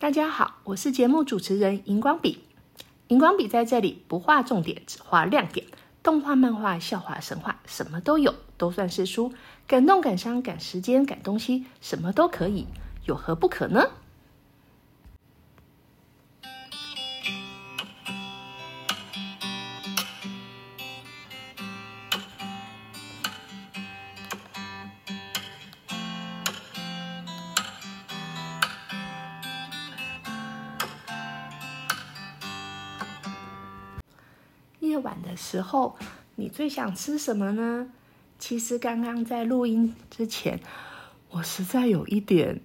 大家好，我是节目主持人荧光笔。荧光笔在这里不画重点，只画亮点。动画、漫画、笑话、神话，什么都有，都算是书。感动、感伤、赶时间、赶东西，什么都可以，有何不可呢？夜晚的时候，你最想吃什么呢？其实刚刚在录音之前，我实在有一点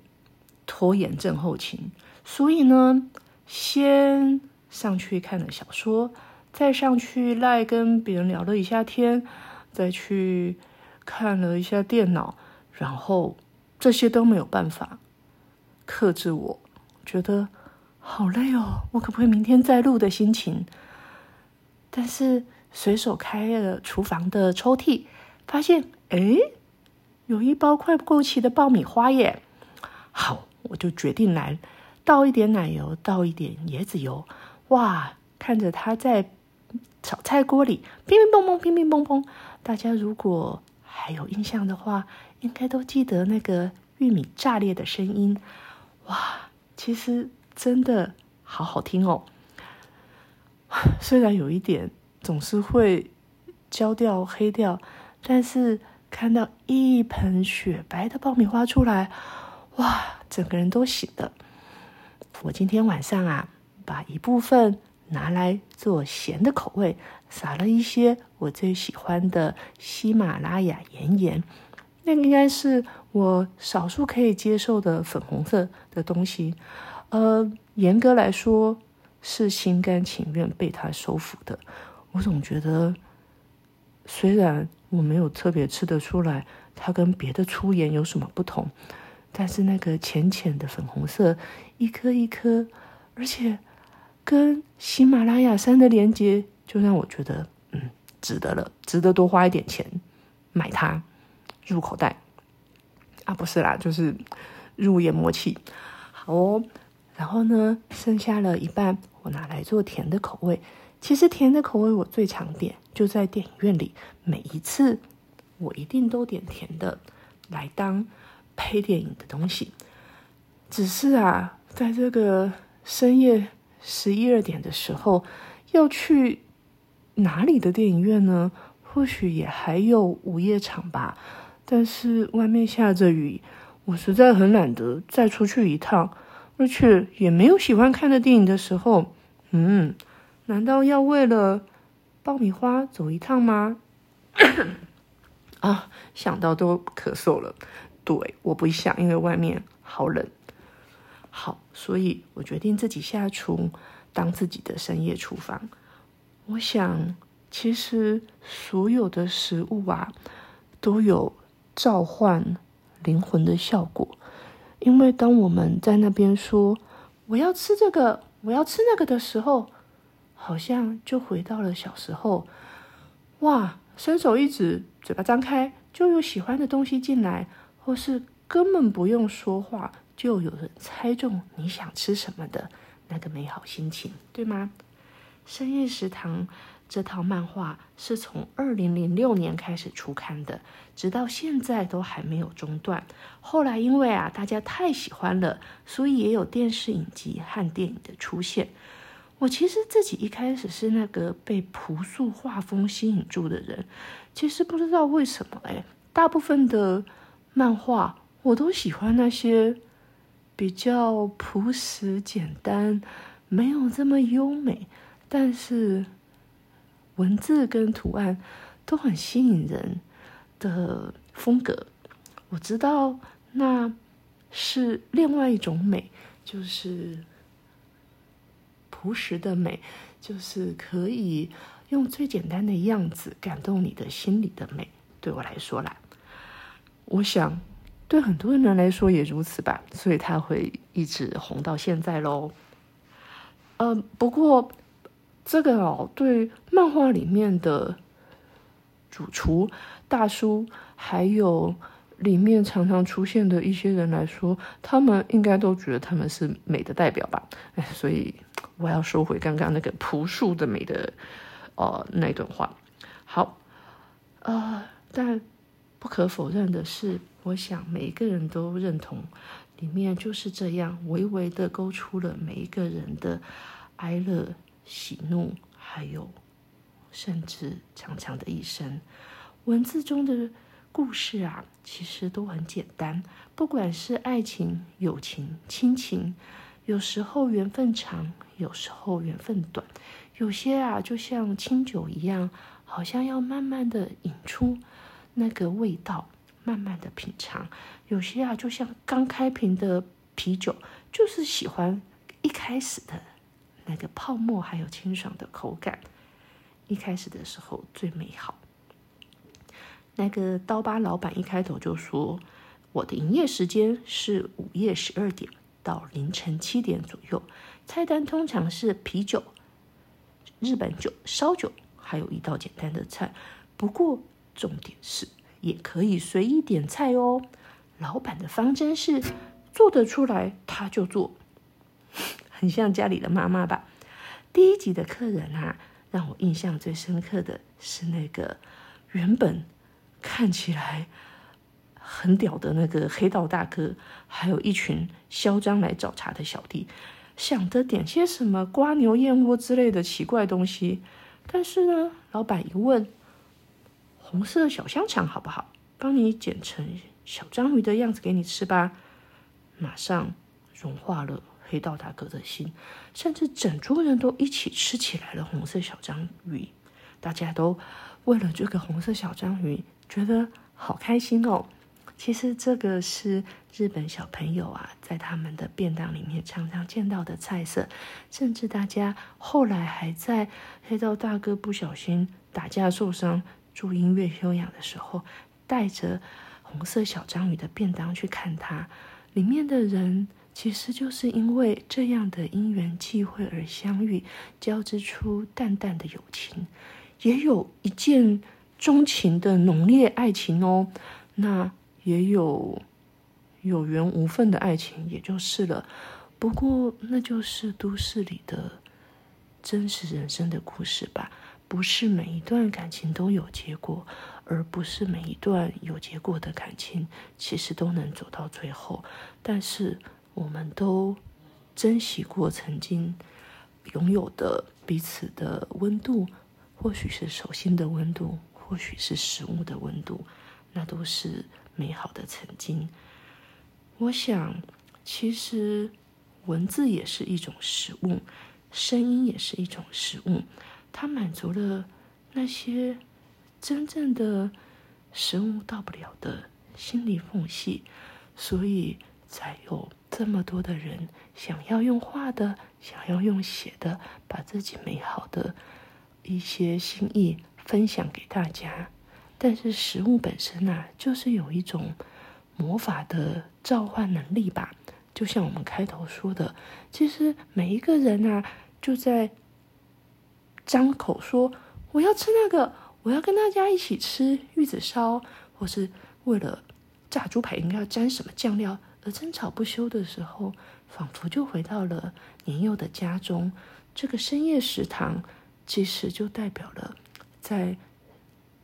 拖延症候群，所以呢，先上去看了小说，再上去赖跟别人聊了一下天，再去看了一下电脑，然后这些都没有办法克制我，觉得好累哦，我可不可以明天再录的心情？但是随手开了厨房的抽屉，发现哎，有一包快过期的爆米花耶！好，我就决定来倒一点奶油，倒一点椰子油。哇，看着它在炒菜锅里乒乒乓乓，乒乒乓乓。大家如果还有印象的话，应该都记得那个玉米炸裂的声音。哇，其实真的好好听哦。虽然有一点总是会焦掉黑掉，但是看到一盆雪白的爆米花出来，哇，整个人都醒了。我今天晚上啊，把一部分拿来做咸的口味，撒了一些我最喜欢的喜马拉雅岩盐，那应该是我少数可以接受的粉红色的东西。呃，严格来说。是心甘情愿被他收服的。我总觉得，虽然我没有特别吃得出来它跟别的粗盐有什么不同，但是那个浅浅的粉红色，一颗一颗，而且跟喜马拉雅山的连接，就让我觉得，嗯，值得了，值得多花一点钱买它入口袋。啊，不是啦，就是入眼魔气。好哦。然后呢，剩下了一半，我拿来做甜的口味。其实甜的口味我最常点，就在电影院里，每一次我一定都点甜的来当配电影的东西。只是啊，在这个深夜十一二点的时候，要去哪里的电影院呢？或许也还有午夜场吧。但是外面下着雨，我实在很懒得再出去一趟。而且也没有喜欢看的电影的时候，嗯，难道要为了爆米花走一趟吗？啊，想到都咳嗽了。对，我不想，因为外面好冷。好，所以我决定自己下厨，当自己的深夜厨房。我想，其实所有的食物啊，都有召唤灵魂的效果。因为当我们在那边说“我要吃这个，我要吃那个”的时候，好像就回到了小时候。哇，伸手一指，嘴巴张开，就有喜欢的东西进来，或是根本不用说话，就有人猜中你想吃什么的那个美好心情，对吗？深夜食堂。这套漫画是从二零零六年开始出刊的，直到现在都还没有中断。后来因为啊大家太喜欢了，所以也有电视影集和电影的出现。我其实自己一开始是那个被朴素画风吸引住的人，其实不知道为什么哎，大部分的漫画我都喜欢那些比较朴实简单，没有这么优美，但是。文字跟图案都很吸引人的风格，我知道那是另外一种美，就是朴实的美，就是可以用最简单的样子感动你的心里的美。对我来说啦，我想对很多人来说也如此吧，所以他会一直红到现在喽。嗯，不过。这个哦，对漫画里面的主厨大叔，还有里面常常出现的一些人来说，他们应该都觉得他们是美的代表吧？哎，所以我要收回刚刚那个朴素的美的，呃，那段话。好，呃，但不可否认的是，我想每一个人都认同，里面就是这样，微微的勾出了每一个人的哀乐、喜怒，还有甚至长长的一生。文字中的故事啊，其实都很简单，不管是爱情、友情、亲情，有时候缘分长，有时候缘分短，有些啊，就像清酒一样，好像要慢慢的引出那个味道，慢慢的品尝；有些啊，就像刚开瓶的啤酒，就是喜欢一开始的那个泡沫，还有清爽的口感，一开始的时候最美好。那个刀疤老板一开头就说：“我的营业时间是午夜十二点到凌晨七点左右，菜单通常是啤酒、日本酒、烧酒，还有一道简单的菜。不过重点是，也可以随意点菜哦。老板的方针是做得出来他就做，很像家里的妈妈吧。第一集的客人啊，让我印象最深刻的是那个原本。”看起来很屌的那个黑道大哥，还有一群嚣张来找茬的小弟，想着点些什么瓜牛燕窝之类的奇怪东西。但是呢，老板一问，红色小香肠好不好？帮你剪成小章鱼的样子给你吃吧。马上融化了黑道大哥的心，甚至整桌人都一起吃起来了红色小章鱼。大家都为了这个红色小章鱼。觉得好开心哦！其实这个是日本小朋友啊，在他们的便当里面常常见到的菜色，甚至大家后来还在黑道大哥不小心打架受伤住音乐休养的时候，带着红色小章鱼的便当去看他。里面的人其实就是因为这样的因缘际会而相遇，交织出淡淡的友情，也有一见。钟情的浓烈爱情哦，那也有有缘无分的爱情，也就是了。不过，那就是都市里的真实人生的故事吧。不是每一段感情都有结果，而不是每一段有结果的感情其实都能走到最后。但是，我们都珍惜过曾经拥有的彼此的温度，或许是手心的温度。或许是食物的温度，那都是美好的曾经。我想，其实文字也是一种食物，声音也是一种食物，它满足了那些真正的食物到不了的心理缝隙，所以才有这么多的人想要用画的，想要用写的，把自己美好的一些心意。分享给大家，但是食物本身呢，就是有一种魔法的召唤能力吧。就像我们开头说的，其实每一个人啊，就在张口说我要吃那个，我要跟大家一起吃玉子烧，或是为了炸猪排应该要沾什么酱料而争吵不休的时候，仿佛就回到了年幼的家中。这个深夜食堂，其实就代表了。在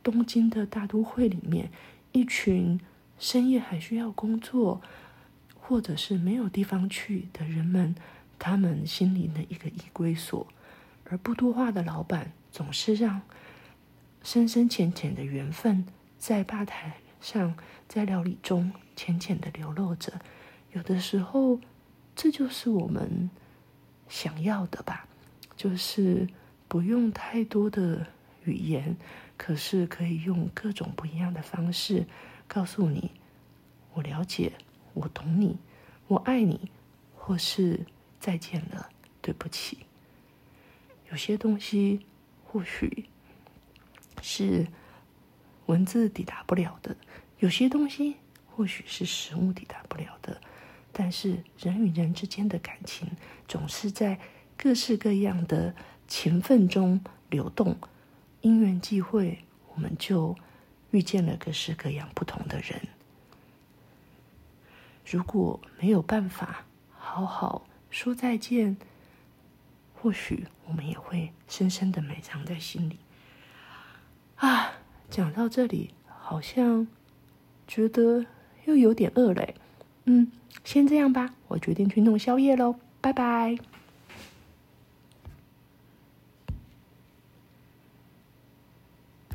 东京的大都会里面，一群深夜还需要工作，或者是没有地方去的人们，他们心里的一个依归所。而不多话的老板总是让深深浅浅的缘分在吧台像，在料理中浅浅的流露着。有的时候，这就是我们想要的吧，就是不用太多的。语言，可是可以用各种不一样的方式告诉你：我了解，我懂你，我爱你，或是再见了，对不起。有些东西或许是文字抵达不了的，有些东西或许是食物抵达不了的。但是人与人之间的感情，总是在各式各样的情分中流动。因缘际会，我们就遇见了各式各样不同的人。如果没有办法好好说再见，或许我们也会深深的埋藏在心里。讲到这里，好像觉得又有点饿嘞。嗯，先这样吧，我决定去弄宵夜喽，拜拜。